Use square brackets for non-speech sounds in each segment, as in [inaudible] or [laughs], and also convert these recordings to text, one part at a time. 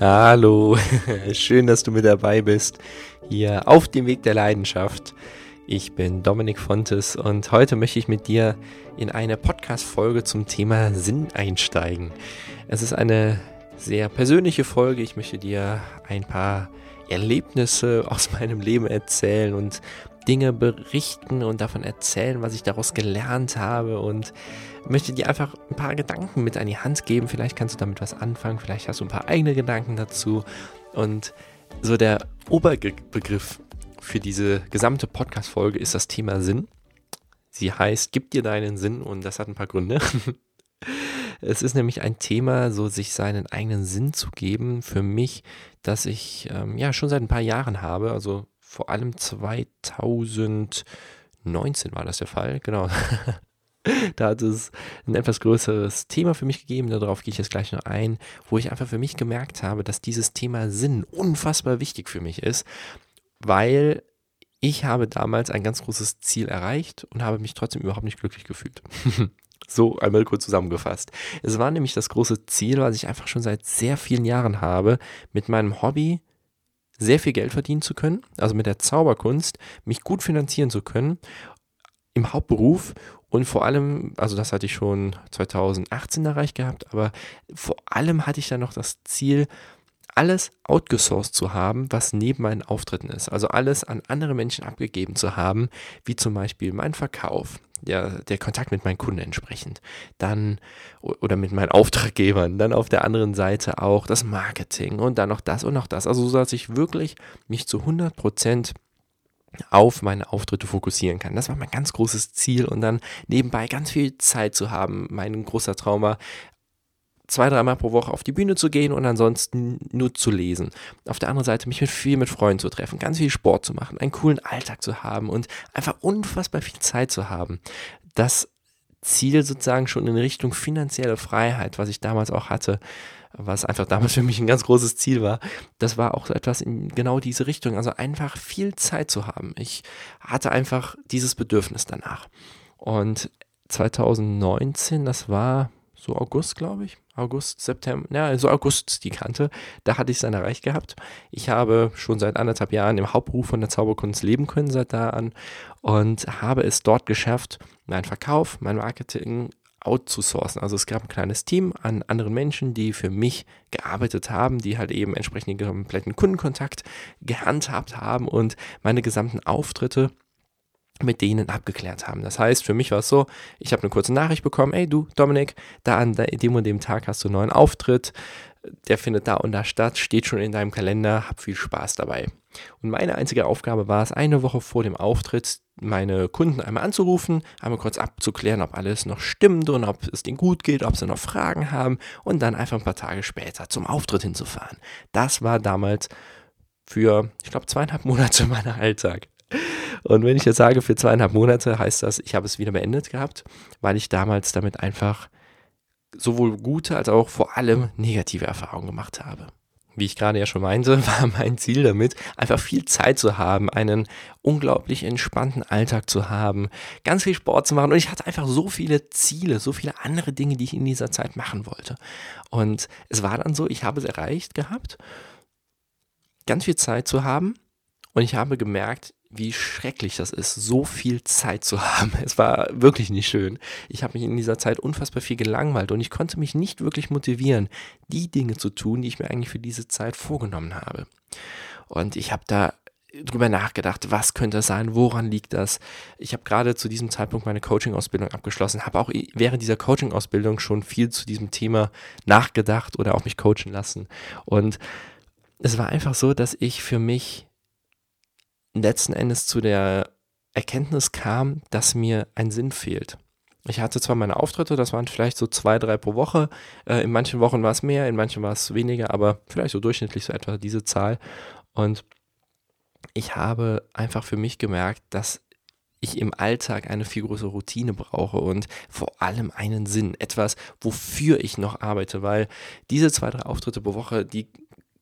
Hallo, [laughs] schön, dass du mit dabei bist, hier auf dem Weg der Leidenschaft. Ich bin Dominik Fontes und heute möchte ich mit dir in eine Podcast-Folge zum Thema Sinn einsteigen. Es ist eine sehr persönliche Folge. Ich möchte dir ein paar Erlebnisse aus meinem Leben erzählen und Dinge berichten und davon erzählen, was ich daraus gelernt habe und möchte dir einfach ein paar Gedanken mit an die Hand geben. Vielleicht kannst du damit was anfangen, vielleicht hast du ein paar eigene Gedanken dazu. Und so der Oberbegriff für diese gesamte Podcast-Folge ist das Thema Sinn. Sie heißt, gib dir deinen Sinn und das hat ein paar Gründe. [laughs] Es ist nämlich ein Thema, so sich seinen eigenen Sinn zu geben, für mich, dass ich ähm, ja schon seit ein paar Jahren habe. Also vor allem 2019 war das der Fall, genau. [laughs] da hat es ein etwas größeres Thema für mich gegeben, darauf gehe ich jetzt gleich noch ein, wo ich einfach für mich gemerkt habe, dass dieses Thema Sinn unfassbar wichtig für mich ist, weil ich habe damals ein ganz großes Ziel erreicht und habe mich trotzdem überhaupt nicht glücklich gefühlt. [laughs] so einmal kurz zusammengefasst. Es war nämlich das große Ziel, was ich einfach schon seit sehr vielen Jahren habe, mit meinem Hobby sehr viel Geld verdienen zu können, also mit der Zauberkunst, mich gut finanzieren zu können im Hauptberuf und vor allem, also das hatte ich schon 2018 erreicht gehabt, aber vor allem hatte ich dann noch das Ziel, alles outgesourced zu haben, was neben meinen Auftritten ist. Also alles an andere Menschen abgegeben zu haben, wie zum Beispiel mein Verkauf, der, der Kontakt mit meinen Kunden entsprechend, dann oder mit meinen Auftraggebern, dann auf der anderen Seite auch das Marketing und dann noch das und noch das. Also so, dass ich wirklich mich zu 100 Prozent auf meine Auftritte fokussieren kann. Das war mein ganz großes Ziel und dann nebenbei ganz viel Zeit zu haben. Mein großer Traum war, zwei, dreimal pro Woche auf die Bühne zu gehen und ansonsten nur zu lesen. Auf der anderen Seite mich mit viel mit Freunden zu treffen, ganz viel Sport zu machen, einen coolen Alltag zu haben und einfach unfassbar viel Zeit zu haben. Das Ziel sozusagen schon in Richtung finanzielle Freiheit, was ich damals auch hatte, was einfach damals für mich ein ganz großes Ziel war, das war auch etwas in genau diese Richtung. Also einfach viel Zeit zu haben. Ich hatte einfach dieses Bedürfnis danach. Und 2019, das war so August, glaube ich. August, September, ja, so August die Kante. Da hatte ich es dann erreicht gehabt. Ich habe schon seit anderthalb Jahren im Hauptberuf von der Zauberkunst leben können seit da an und habe es dort geschafft, meinen Verkauf, mein Marketing outzusourcen. Also es gab ein kleines Team an anderen Menschen, die für mich gearbeitet haben, die halt eben entsprechend den kompletten Kundenkontakt gehandhabt haben und meine gesamten Auftritte mit denen abgeklärt haben. Das heißt, für mich war es so, ich habe eine kurze Nachricht bekommen, ey du Dominik, da an dem und dem Tag hast du einen neuen Auftritt, der findet da und da statt, steht schon in deinem Kalender, hab viel Spaß dabei. Und meine einzige Aufgabe war es, eine Woche vor dem Auftritt meine Kunden einmal anzurufen, einmal kurz abzuklären, ob alles noch stimmt und ob es denen gut geht, ob sie noch Fragen haben und dann einfach ein paar Tage später zum Auftritt hinzufahren. Das war damals für, ich glaube, zweieinhalb Monate [laughs] mein Alltag. Und wenn ich jetzt sage, für zweieinhalb Monate, heißt das, ich habe es wieder beendet gehabt, weil ich damals damit einfach sowohl gute als auch vor allem negative Erfahrungen gemacht habe. Wie ich gerade ja schon meinte, [laughs] war mein Ziel damit, einfach viel Zeit zu haben, einen unglaublich entspannten Alltag zu haben, ganz viel Sport zu machen. Und ich hatte einfach so viele Ziele, so viele andere Dinge, die ich in dieser Zeit machen wollte. Und es war dann so, ich habe es erreicht gehabt, ganz viel Zeit zu haben. Und ich habe gemerkt, wie schrecklich das ist, so viel Zeit zu [laughs] haben. Es war wirklich nicht schön. Ich habe mich in dieser Zeit unfassbar viel gelangweilt und ich konnte mich nicht wirklich motivieren, die Dinge zu tun, die ich mir eigentlich für diese Zeit vorgenommen habe. Und ich habe da drüber nachgedacht, was könnte es sein, woran liegt das. Ich habe gerade zu diesem Zeitpunkt meine Coaching-Ausbildung abgeschlossen, habe auch während dieser Coaching-Ausbildung schon viel zu diesem Thema nachgedacht oder auch mich coachen lassen. Und es war einfach so, dass ich für mich letzten Endes zu der Erkenntnis kam, dass mir ein Sinn fehlt. Ich hatte zwar meine Auftritte, das waren vielleicht so zwei, drei pro Woche. Äh, in manchen Wochen war es mehr, in manchen war es weniger, aber vielleicht so durchschnittlich so etwa diese Zahl. Und ich habe einfach für mich gemerkt, dass ich im Alltag eine viel größere Routine brauche und vor allem einen Sinn, etwas, wofür ich noch arbeite, weil diese zwei, drei Auftritte pro Woche, die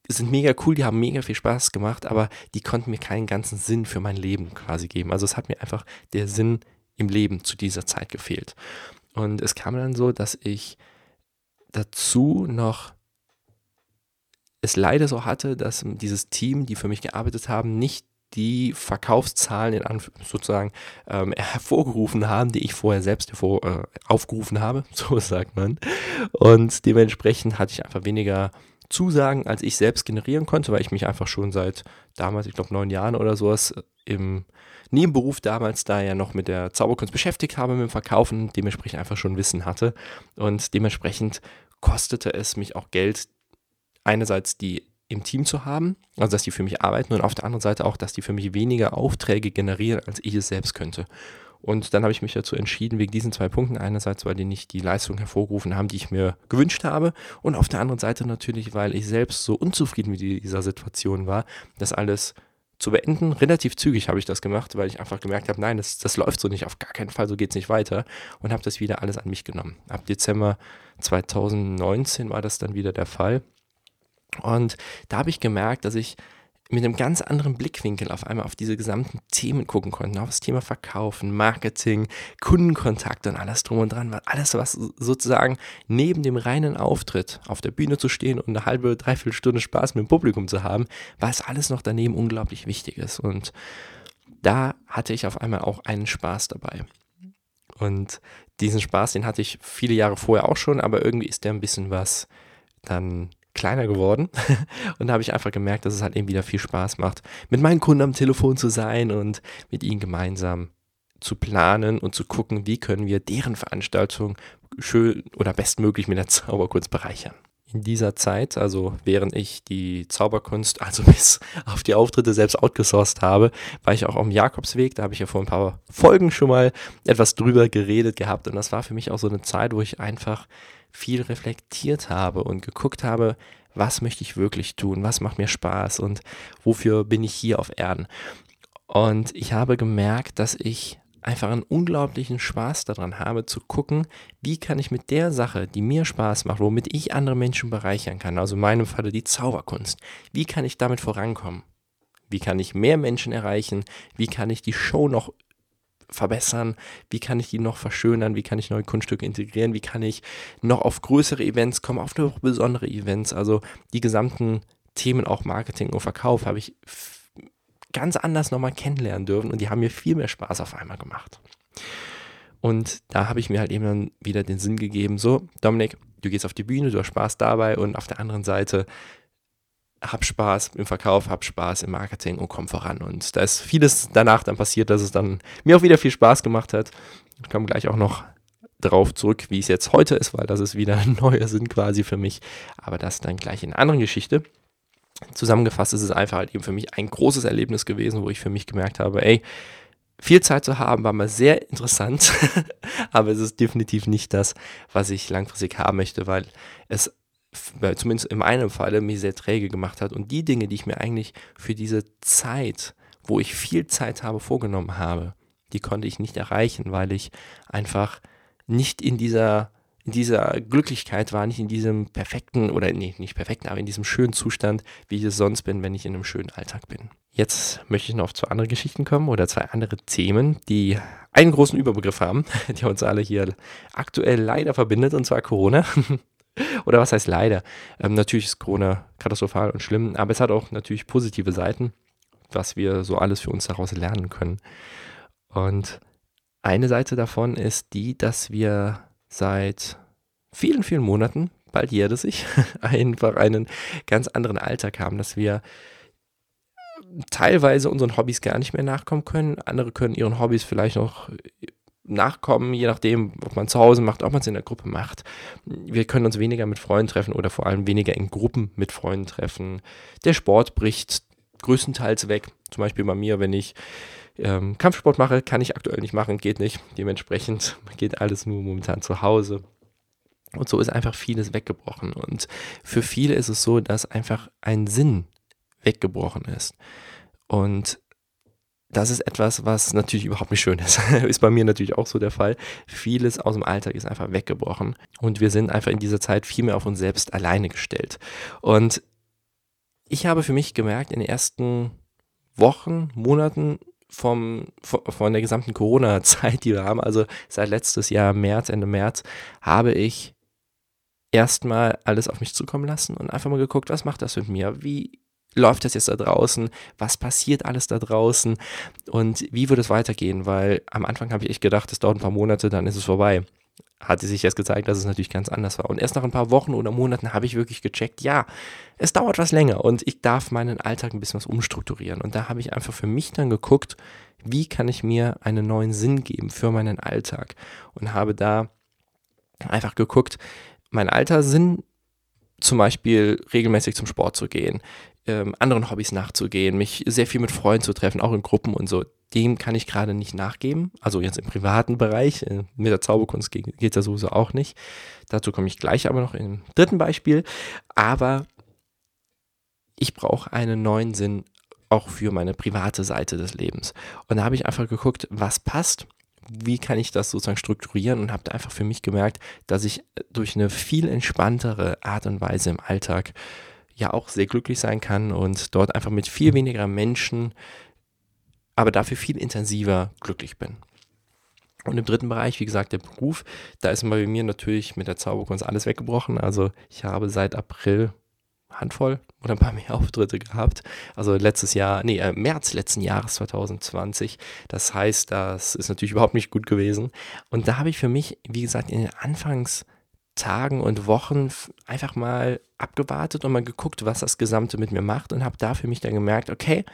sind mega cool, die haben mega viel Spaß gemacht, aber die konnten mir keinen ganzen Sinn für mein Leben quasi geben. Also es hat mir einfach der Sinn im Leben zu dieser Zeit gefehlt. Und es kam dann so, dass ich dazu noch es leider so hatte, dass dieses Team, die für mich gearbeitet haben, nicht die Verkaufszahlen in Anf sozusagen ähm, [laughs] hervorgerufen haben, die ich vorher selbst hervor, äh, aufgerufen habe, [laughs] so sagt man. Und dementsprechend hatte ich einfach weniger Zusagen, als ich selbst generieren konnte, weil ich mich einfach schon seit damals, ich glaube neun Jahren oder sowas, im Nebenberuf damals da ja noch mit der Zauberkunst beschäftigt habe, mit dem Verkaufen, dementsprechend einfach schon Wissen hatte. Und dementsprechend kostete es mich auch Geld, einerseits die im Team zu haben, also dass die für mich arbeiten und auf der anderen Seite auch, dass die für mich weniger Aufträge generieren, als ich es selbst könnte. Und dann habe ich mich dazu entschieden, wegen diesen zwei Punkten. Einerseits, weil die nicht die Leistung hervorgerufen haben, die ich mir gewünscht habe. Und auf der anderen Seite natürlich, weil ich selbst so unzufrieden mit dieser Situation war, das alles zu beenden. Relativ zügig habe ich das gemacht, weil ich einfach gemerkt habe, nein, das, das läuft so nicht, auf gar keinen Fall, so geht es nicht weiter. Und habe das wieder alles an mich genommen. Ab Dezember 2019 war das dann wieder der Fall. Und da habe ich gemerkt, dass ich mit einem ganz anderen Blickwinkel auf einmal auf diese gesamten Themen gucken konnte, auf das Thema Verkaufen, Marketing, Kundenkontakt und alles drum und dran, weil alles, was sozusagen neben dem reinen Auftritt auf der Bühne zu stehen und eine halbe, dreiviertel Stunde Spaß mit dem Publikum zu haben, war es alles noch daneben unglaublich wichtig ist. Und da hatte ich auf einmal auch einen Spaß dabei. Und diesen Spaß, den hatte ich viele Jahre vorher auch schon, aber irgendwie ist der ein bisschen was dann kleiner geworden. [laughs] und da habe ich einfach gemerkt, dass es halt eben wieder viel Spaß macht, mit meinen Kunden am Telefon zu sein und mit ihnen gemeinsam zu planen und zu gucken, wie können wir deren Veranstaltung schön oder bestmöglich mit der Zauberkunst bereichern. In dieser Zeit, also während ich die Zauberkunst, also [laughs] bis auf die Auftritte selbst outgesourced habe, war ich auch dem Jakobsweg. Da habe ich ja vor ein paar Folgen schon mal etwas drüber geredet gehabt. Und das war für mich auch so eine Zeit, wo ich einfach viel reflektiert habe und geguckt habe, was möchte ich wirklich tun, was macht mir Spaß und wofür bin ich hier auf Erden. Und ich habe gemerkt, dass ich einfach einen unglaublichen Spaß daran habe zu gucken, wie kann ich mit der Sache, die mir Spaß macht, womit ich andere Menschen bereichern kann, also in meinem Falle die Zauberkunst, wie kann ich damit vorankommen? Wie kann ich mehr Menschen erreichen? Wie kann ich die Show noch verbessern? Wie kann ich die noch verschönern? Wie kann ich neue Kunststücke integrieren? Wie kann ich noch auf größere Events kommen, auf noch besondere Events? Also die gesamten Themen, auch Marketing und Verkauf, habe ich ganz anders nochmal kennenlernen dürfen und die haben mir viel mehr Spaß auf einmal gemacht. Und da habe ich mir halt eben dann wieder den Sinn gegeben, so, Dominik, du gehst auf die Bühne, du hast Spaß dabei und auf der anderen Seite hab Spaß im Verkauf, hab Spaß im Marketing und komm voran. Und da ist vieles danach dann passiert, dass es dann mir auch wieder viel Spaß gemacht hat. Ich komme gleich auch noch drauf zurück, wie es jetzt heute ist, weil das ist wieder [laughs] ein neuer Sinn quasi für mich. Aber das dann gleich in einer anderen Geschichte. Zusammengefasst ist es einfach halt eben für mich ein großes Erlebnis gewesen, wo ich für mich gemerkt habe, ey, viel Zeit zu haben war mal sehr interessant, [laughs] aber es ist definitiv nicht das, was ich langfristig haben möchte, weil es zumindest in meinem Falle, mich sehr träge gemacht hat. Und die Dinge, die ich mir eigentlich für diese Zeit, wo ich viel Zeit habe, vorgenommen habe, die konnte ich nicht erreichen, weil ich einfach nicht in dieser, in dieser Glücklichkeit war, nicht in diesem perfekten, oder nee, nicht perfekten, aber in diesem schönen Zustand, wie ich es sonst bin, wenn ich in einem schönen Alltag bin. Jetzt möchte ich noch auf zwei andere Geschichten kommen oder zwei andere Themen, die einen großen Überbegriff haben, [laughs] der uns alle hier aktuell leider verbindet, und zwar Corona. [laughs] Oder was heißt leider? Ähm, natürlich ist Corona katastrophal und schlimm, aber es hat auch natürlich positive Seiten, was wir so alles für uns daraus lernen können. Und eine Seite davon ist die, dass wir seit vielen, vielen Monaten, bald jährt es sich, [laughs] einfach einen ganz anderen Alltag haben, dass wir teilweise unseren Hobbys gar nicht mehr nachkommen können. Andere können ihren Hobbys vielleicht noch nachkommen, je nachdem, ob man zu Hause macht, ob man es in der Gruppe macht. Wir können uns weniger mit Freunden treffen oder vor allem weniger in Gruppen mit Freunden treffen. Der Sport bricht größtenteils weg. Zum Beispiel bei mir, wenn ich ähm, Kampfsport mache, kann ich aktuell nicht machen, geht nicht. Dementsprechend [laughs] geht alles nur momentan zu Hause. Und so ist einfach vieles weggebrochen. Und für viele ist es so, dass einfach ein Sinn weggebrochen ist. Und das ist etwas, was natürlich überhaupt nicht schön ist. [laughs] ist bei mir natürlich auch so der Fall. Vieles aus dem Alltag ist einfach weggebrochen und wir sind einfach in dieser Zeit viel mehr auf uns selbst alleine gestellt. Und ich habe für mich gemerkt, in den ersten Wochen, Monaten vom, von der gesamten Corona-Zeit, die wir haben, also seit letztes Jahr März, Ende März, habe ich erstmal alles auf mich zukommen lassen und einfach mal geguckt, was macht das mit mir? Wie läuft das jetzt da draußen? Was passiert alles da draußen? Und wie wird es weitergehen? Weil am Anfang habe ich echt gedacht, es dauert ein paar Monate, dann ist es vorbei. Hatte sich jetzt gezeigt, dass es natürlich ganz anders war. Und erst nach ein paar Wochen oder Monaten habe ich wirklich gecheckt, ja, es dauert was länger und ich darf meinen Alltag ein bisschen was umstrukturieren. Und da habe ich einfach für mich dann geguckt, wie kann ich mir einen neuen Sinn geben für meinen Alltag? Und habe da einfach geguckt, mein alter Sinn, zum Beispiel regelmäßig zum Sport zu gehen, ähm, anderen Hobbys nachzugehen, mich sehr viel mit Freunden zu treffen, auch in Gruppen und so, dem kann ich gerade nicht nachgeben. Also jetzt im privaten Bereich, äh, mit der Zauberkunst geht, geht das sowieso auch nicht. Dazu komme ich gleich aber noch im dritten Beispiel. Aber ich brauche einen neuen Sinn auch für meine private Seite des Lebens. Und da habe ich einfach geguckt, was passt wie kann ich das sozusagen strukturieren und habe einfach für mich gemerkt, dass ich durch eine viel entspanntere Art und Weise im Alltag ja auch sehr glücklich sein kann und dort einfach mit viel weniger Menschen, aber dafür viel intensiver glücklich bin. Und im dritten Bereich, wie gesagt, der Beruf, da ist bei mir natürlich mit der Zauberkunst alles weggebrochen. Also ich habe seit April Handvoll oder ein paar mehr [laughs] Auftritte gehabt. Also letztes Jahr, nee, äh, März letzten Jahres 2020. Das heißt, das ist natürlich überhaupt nicht gut gewesen. Und da habe ich für mich, wie gesagt, in den Anfangstagen und Wochen einfach mal abgewartet und mal geguckt, was das Gesamte mit mir macht und habe da für mich dann gemerkt, okay,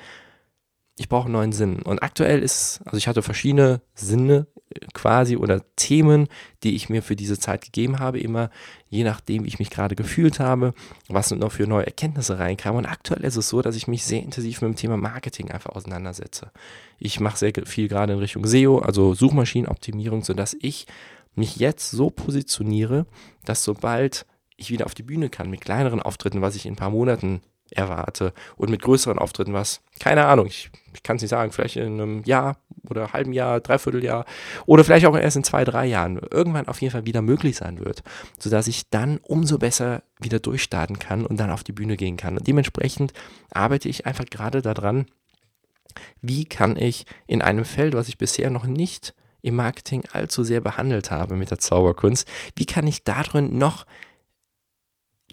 ich brauche einen neuen Sinn. Und aktuell ist, also ich hatte verschiedene Sinne quasi oder Themen, die ich mir für diese Zeit gegeben habe, immer je nachdem, wie ich mich gerade gefühlt habe, was noch für neue Erkenntnisse reinkamen. Und aktuell ist es so, dass ich mich sehr intensiv mit dem Thema Marketing einfach auseinandersetze. Ich mache sehr viel gerade in Richtung SEO, also Suchmaschinenoptimierung, sodass ich mich jetzt so positioniere, dass sobald ich wieder auf die Bühne kann mit kleineren Auftritten, was ich in ein paar Monaten erwarte und mit größeren Auftritten was, keine Ahnung, ich, ich kann es nicht sagen, vielleicht in einem Jahr oder halben Jahr, Dreivierteljahr oder vielleicht auch erst in zwei, drei Jahren irgendwann auf jeden Fall wieder möglich sein wird, sodass ich dann umso besser wieder durchstarten kann und dann auf die Bühne gehen kann. Und dementsprechend arbeite ich einfach gerade daran, wie kann ich in einem Feld, was ich bisher noch nicht im Marketing allzu sehr behandelt habe mit der Zauberkunst, wie kann ich darin noch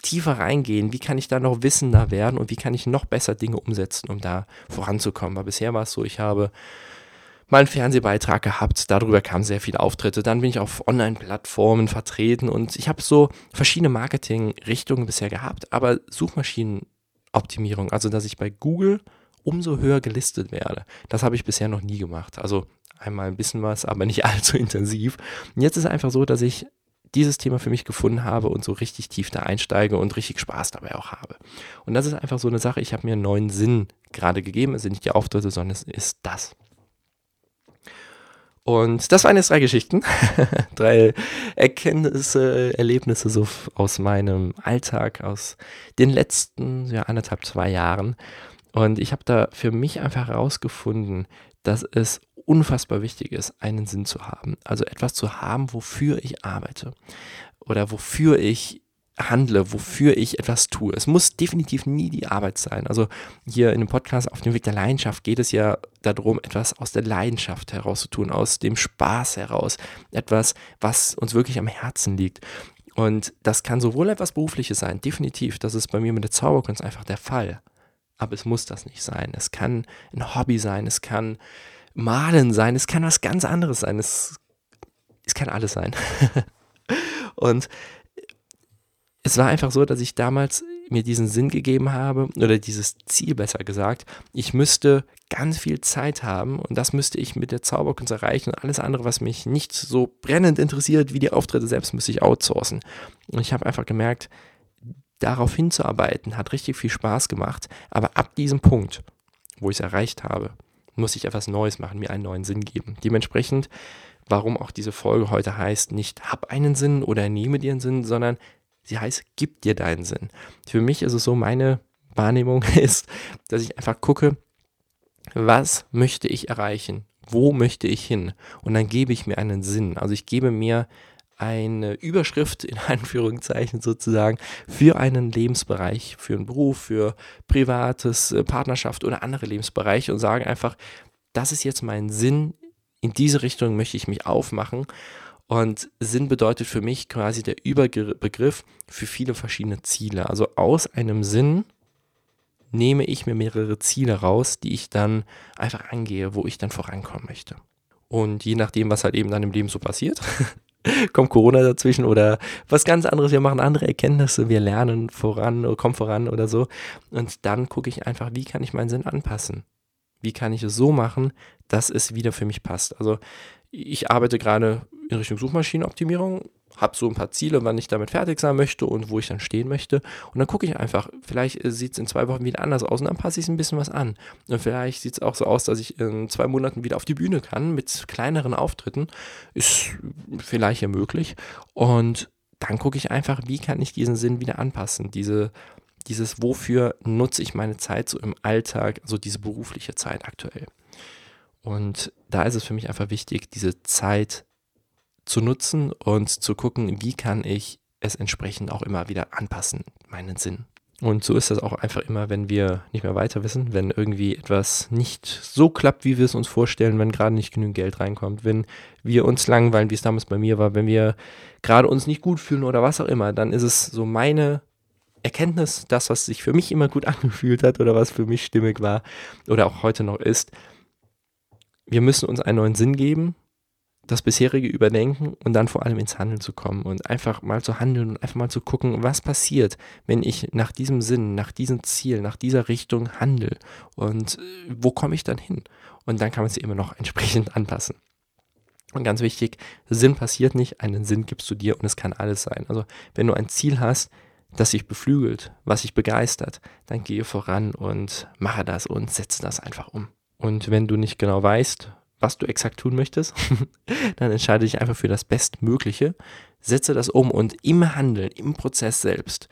tiefer reingehen, wie kann ich da noch wissender werden und wie kann ich noch besser Dinge umsetzen, um da voranzukommen. Weil bisher war es so, ich habe mal einen Fernsehbeitrag gehabt, darüber kamen sehr viele Auftritte, dann bin ich auf Online-Plattformen vertreten und ich habe so verschiedene Marketing-Richtungen bisher gehabt, aber Suchmaschinenoptimierung, also dass ich bei Google umso höher gelistet werde, das habe ich bisher noch nie gemacht. Also einmal ein bisschen was, aber nicht [laughs] allzu intensiv. Und jetzt ist es einfach so, dass ich dieses Thema für mich gefunden habe und so richtig tief da einsteige und richtig Spaß dabei auch habe. Und das ist einfach so eine Sache, ich habe mir einen neuen Sinn gerade gegeben. Es sind nicht die Auftritte, sondern es ist das. Und das waren jetzt drei Geschichten, [laughs] drei Erkenntnisse, Erlebnisse so aus meinem Alltag, aus den letzten ja, anderthalb, zwei Jahren. Und ich habe da für mich einfach herausgefunden, dass es unfassbar wichtig ist, einen Sinn zu haben. Also etwas zu haben, wofür ich arbeite oder wofür ich handle, wofür ich etwas tue. Es muss definitiv nie die Arbeit sein. Also hier in dem Podcast auf dem Weg der Leidenschaft geht es ja darum, etwas aus der Leidenschaft heraus zu tun, aus dem Spaß heraus, etwas, was uns wirklich am Herzen liegt. Und das kann sowohl etwas Berufliches sein, definitiv, das ist bei mir mit der Zauberkunst einfach der Fall. Aber es muss das nicht sein. Es kann ein Hobby sein, es kann Malen sein, es kann was ganz anderes sein, es, es kann alles sein. [laughs] und es war einfach so, dass ich damals mir diesen Sinn gegeben habe, oder dieses Ziel besser gesagt, ich müsste ganz viel Zeit haben und das müsste ich mit der Zauberkunst erreichen und alles andere, was mich nicht so brennend interessiert wie die Auftritte selbst, müsste ich outsourcen. Und ich habe einfach gemerkt, darauf hinzuarbeiten hat richtig viel Spaß gemacht, aber ab diesem Punkt, wo ich es erreicht habe, muss ich etwas Neues machen, mir einen neuen Sinn geben. Dementsprechend, warum auch diese Folge heute heißt, nicht hab einen Sinn oder nehme dir einen Sinn, sondern sie heißt, gib dir deinen Sinn. Für mich ist es so, meine Wahrnehmung [laughs] ist, dass ich einfach gucke, was möchte ich erreichen? Wo möchte ich hin? Und dann gebe ich mir einen Sinn. Also ich gebe mir eine Überschrift in [laughs] Anführungszeichen sozusagen für einen Lebensbereich, für einen Beruf, für privates, äh, Partnerschaft oder andere Lebensbereiche und sage einfach, das ist jetzt mein Sinn, in diese Richtung möchte ich mich aufmachen Und Sinn bedeutet für mich quasi der Überbegriff für viele verschiedene Ziele. Also aus einem Sinn nehme ich mir mehrere Ziele raus, die ich dann einfach angehe, wo ich dann vorankommen möchte. Und je nachdem, was halt eben dann im Leben so passiert, [laughs] [laughs] kommt Corona dazwischen oder was ganz anderes, wir machen andere Erkenntnisse, wir lernen voran oder kommen voran oder so. Und dann gucke ich einfach, wie kann ich meinen Sinn anpassen? Wie kann ich es so machen, dass es wieder für mich passt? Also ich arbeite gerade in Richtung Suchmaschinenoptimierung, habe so ein paar Ziele, wann ich damit fertig sein möchte und wo ich dann stehen möchte. Und dann gucke ich einfach, vielleicht äh, sieht es in zwei Wochen wieder anders aus und dann passe ich es ein bisschen was an. Und vielleicht sieht es auch so aus, dass ich in zwei Monaten wieder auf die Bühne kann mit kleineren Auftritten. Ist vielleicht ja möglich. Und dann gucke ich einfach, wie kann ich diesen Sinn wieder anpassen. Diese, dieses, wofür nutze ich meine Zeit so im Alltag, also diese berufliche Zeit aktuell. Und da ist es für mich einfach wichtig, diese Zeit zu nutzen und zu gucken, wie kann ich es entsprechend auch immer wieder anpassen, meinen Sinn. Und so ist das auch einfach immer, wenn wir nicht mehr weiter wissen, wenn irgendwie etwas nicht so klappt, wie wir es uns vorstellen, wenn gerade nicht genügend Geld reinkommt, wenn wir uns langweilen, wie es damals bei mir war, wenn wir gerade uns nicht gut fühlen oder was auch immer, dann ist es so meine Erkenntnis, das, was sich für mich immer gut [laughs] angefühlt hat oder was für mich stimmig war oder auch heute noch ist, wir müssen uns einen neuen Sinn geben, das bisherige überdenken und dann vor allem ins Handeln zu kommen und einfach mal zu handeln und einfach mal zu gucken, was passiert, wenn ich nach diesem Sinn, nach diesem Ziel, nach dieser Richtung handle und äh, wo komme ich dann hin? Und dann kann man sie immer noch [laughs] entsprechend anpassen. Und ganz wichtig, Sinn passiert nicht, einen Sinn gibst du dir und es kann alles sein. Also wenn du ein Ziel hast, das dich beflügelt, was dich begeistert, dann gehe voran und mache das und setze das einfach um. Und wenn du nicht genau weißt, was du exakt tun möchtest, [laughs] dann entscheide dich einfach für das Bestmögliche, setze das um und im Handeln, im Prozess selbst,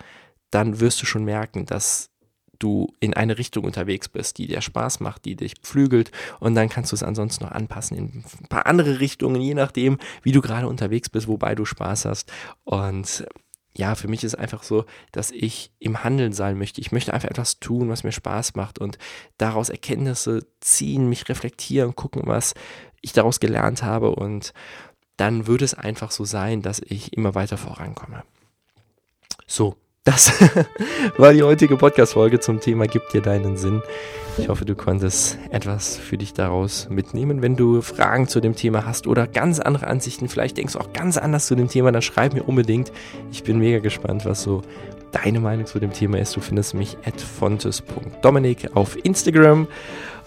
dann wirst du schon merken, dass du in eine Richtung unterwegs bist, die dir Spaß macht, die dich pflügelt und dann kannst du es ansonsten noch anpassen in ein paar andere Richtungen, je nachdem, wie du gerade unterwegs bist, wobei du Spaß hast. Und ja, für mich ist einfach so, dass ich im Handeln sein möchte. Ich möchte einfach etwas tun, was mir Spaß macht und daraus Erkenntnisse ziehen, mich reflektieren, gucken, was ich daraus gelernt habe und dann würde es einfach so sein, dass ich immer weiter vorankomme. So, das [laughs] war die heutige Podcast-Folge zum Thema Gib dir deinen Sinn. Ich hoffe, du konntest etwas für dich daraus mitnehmen. Wenn du Fragen zu dem Thema hast oder ganz andere Ansichten, vielleicht denkst du auch ganz anders zu dem Thema, dann schreib mir unbedingt. Ich bin mega gespannt, was so deine Meinung zu dem Thema ist. Du findest mich at fontes.dominik auf Instagram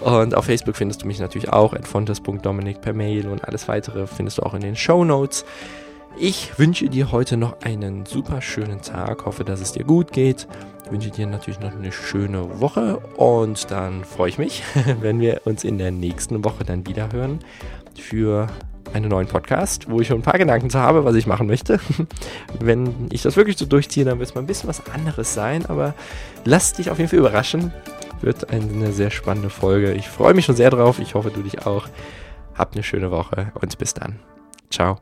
und auf Facebook findest du mich natürlich auch at fontes.dominik per Mail und alles weitere findest du auch in den Show Notes. Ich wünsche dir heute noch einen super schönen Tag, hoffe, dass es dir gut geht. Ich wünsche dir natürlich noch eine schöne Woche und dann freue ich mich, [laughs] wenn wir uns in der nächsten Woche dann wieder hören für einen neuen Podcast, wo ich schon ein paar Gedanken zu habe, was ich machen möchte. [laughs] Wenn ich das wirklich so durchziehe, dann wird es mal ein bisschen was anderes sein, aber lass dich auf jeden Fall überraschen. Wird eine sehr spannende Folge. Ich freue mich schon sehr drauf. Ich hoffe, du dich auch. Habt eine schöne Woche und bis dann. Ciao.